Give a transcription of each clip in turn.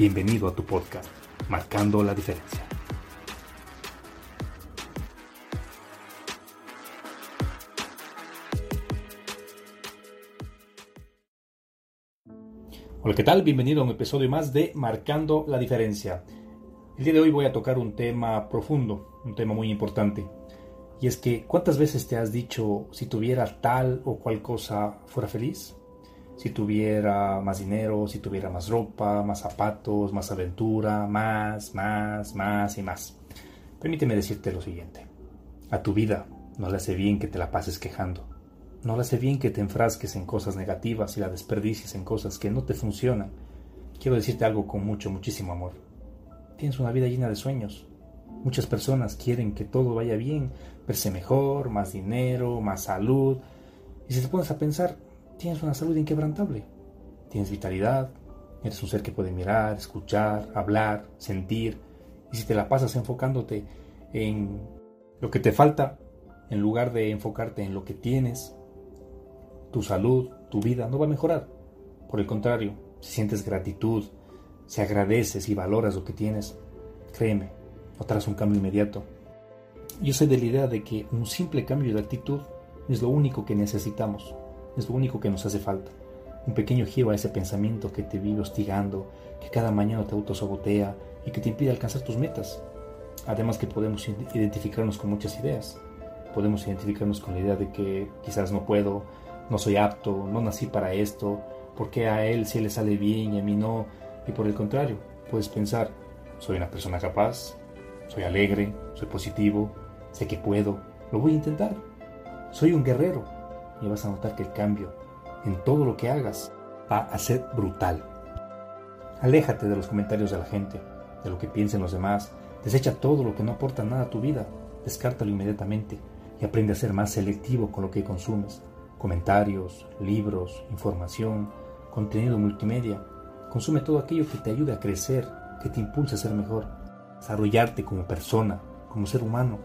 Bienvenido a tu podcast, Marcando la Diferencia. Hola, ¿qué tal? Bienvenido a un episodio más de Marcando la Diferencia. El día de hoy voy a tocar un tema profundo, un tema muy importante. Y es que, ¿cuántas veces te has dicho, si tuviera tal o cual cosa, fuera feliz? Si tuviera más dinero, si tuviera más ropa, más zapatos, más aventura, más, más, más y más. Permíteme decirte lo siguiente. A tu vida no le hace bien que te la pases quejando. No le hace bien que te enfrasques en cosas negativas y la desperdicies en cosas que no te funcionan. Quiero decirte algo con mucho, muchísimo amor. Tienes una vida llena de sueños. Muchas personas quieren que todo vaya bien, verse mejor, más dinero, más salud. Y si te pones a pensar, tienes una salud inquebrantable, tienes vitalidad, eres un ser que puede mirar, escuchar, hablar, sentir, y si te la pasas enfocándote en lo que te falta, en lugar de enfocarte en lo que tienes, tu salud, tu vida no va a mejorar. Por el contrario, si sientes gratitud, si agradeces y valoras lo que tienes, créeme, notarás un cambio inmediato. Yo soy de la idea de que un simple cambio de actitud es lo único que necesitamos es lo único que nos hace falta. Un pequeño giro a ese pensamiento que te vive hostigando, que cada mañana te autosabotea y que te impide alcanzar tus metas. Además que podemos identificarnos con muchas ideas. Podemos identificarnos con la idea de que quizás no puedo, no soy apto, no nací para esto, porque a él sí le sale bien y a mí no. Y por el contrario, puedes pensar, soy una persona capaz, soy alegre, soy positivo, sé que puedo, lo voy a intentar. Soy un guerrero, y vas a notar que el cambio en todo lo que hagas va a ser brutal. Aléjate de los comentarios de la gente, de lo que piensen los demás, desecha todo lo que no aporta nada a tu vida, descártalo inmediatamente y aprende a ser más selectivo con lo que consumes. Comentarios, libros, información, contenido multimedia. Consume todo aquello que te ayude a crecer, que te impulse a ser mejor, desarrollarte como persona, como ser humano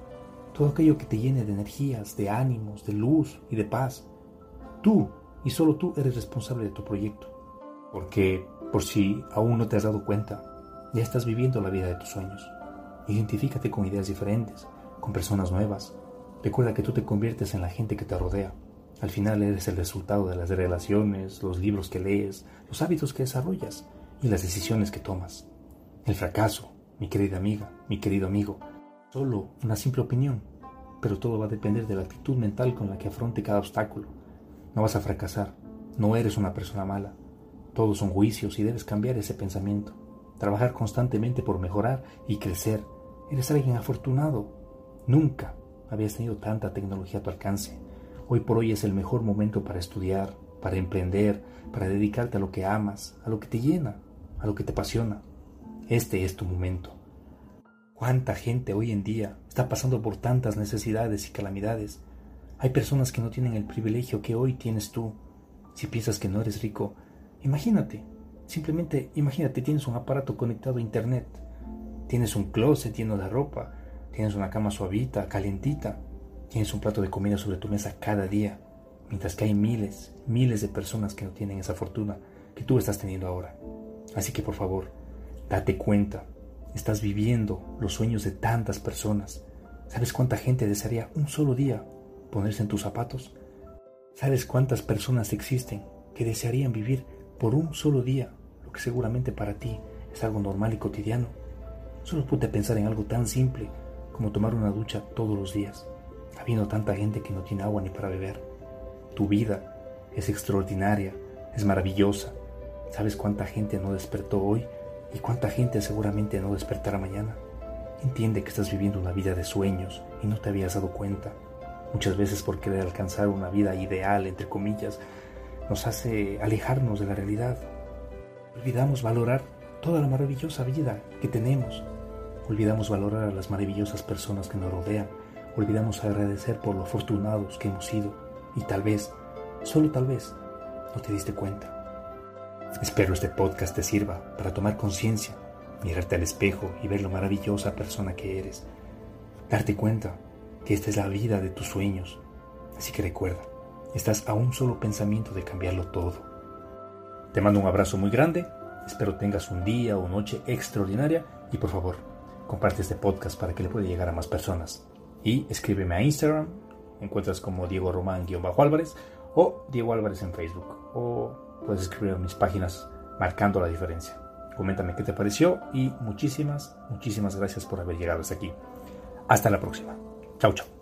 todo aquello que te llene de energías, de ánimos, de luz y de paz. Tú y solo tú eres responsable de tu proyecto. Porque, por si aún no te has dado cuenta, ya estás viviendo la vida de tus sueños. Identifícate con ideas diferentes, con personas nuevas. Recuerda que tú te conviertes en la gente que te rodea. Al final eres el resultado de las relaciones, los libros que lees, los hábitos que desarrollas y las decisiones que tomas. El fracaso, mi querida amiga, mi querido amigo, solo una simple opinión, pero todo va a depender de la actitud mental con la que afronte cada obstáculo. No vas a fracasar, no eres una persona mala. Todos son juicios y debes cambiar ese pensamiento. Trabajar constantemente por mejorar y crecer. Eres alguien afortunado. Nunca habías tenido tanta tecnología a tu alcance. Hoy por hoy es el mejor momento para estudiar, para emprender, para dedicarte a lo que amas, a lo que te llena, a lo que te apasiona. Este es tu momento. ¿Cuánta gente hoy en día está pasando por tantas necesidades y calamidades? Hay personas que no tienen el privilegio que hoy tienes tú. Si piensas que no eres rico, imagínate, simplemente imagínate, tienes un aparato conectado a internet, tienes un closet lleno de ropa, tienes una cama suavita, calentita, tienes un plato de comida sobre tu mesa cada día, mientras que hay miles, miles de personas que no tienen esa fortuna que tú estás teniendo ahora. Así que por favor, date cuenta Estás viviendo los sueños de tantas personas. ¿Sabes cuánta gente desearía un solo día ponerse en tus zapatos? ¿Sabes cuántas personas existen que desearían vivir por un solo día lo que seguramente para ti es algo normal y cotidiano? Solo pude pensar en algo tan simple como tomar una ducha todos los días, habiendo tanta gente que no tiene agua ni para beber. Tu vida es extraordinaria, es maravillosa. ¿Sabes cuánta gente no despertó hoy y cuánta gente seguramente no despertará mañana? Entiende que estás viviendo una vida de sueños y no te habías dado cuenta. Muchas veces por querer alcanzar una vida ideal, entre comillas, nos hace alejarnos de la realidad. Olvidamos valorar toda la maravillosa vida que tenemos. Olvidamos valorar a las maravillosas personas que nos rodean. Olvidamos agradecer por lo afortunados que hemos sido. Y tal vez, solo tal vez, no te diste cuenta. Espero este podcast te sirva para tomar conciencia, mirarte al espejo y ver lo maravillosa persona que eres. Darte cuenta que esta es la vida de tus sueños. Así que recuerda, estás a un solo pensamiento de cambiarlo todo. Te mando un abrazo muy grande, espero tengas un día o noche extraordinaria y por favor, comparte este podcast para que le pueda llegar a más personas. Y escríbeme a Instagram, encuentras como Diego Román-Álvarez o Diego Álvarez en Facebook o puedes escribir en mis páginas marcando la diferencia. Coméntame qué te pareció y muchísimas, muchísimas gracias por haber llegado hasta aquí. Hasta la próxima. Chau, chau.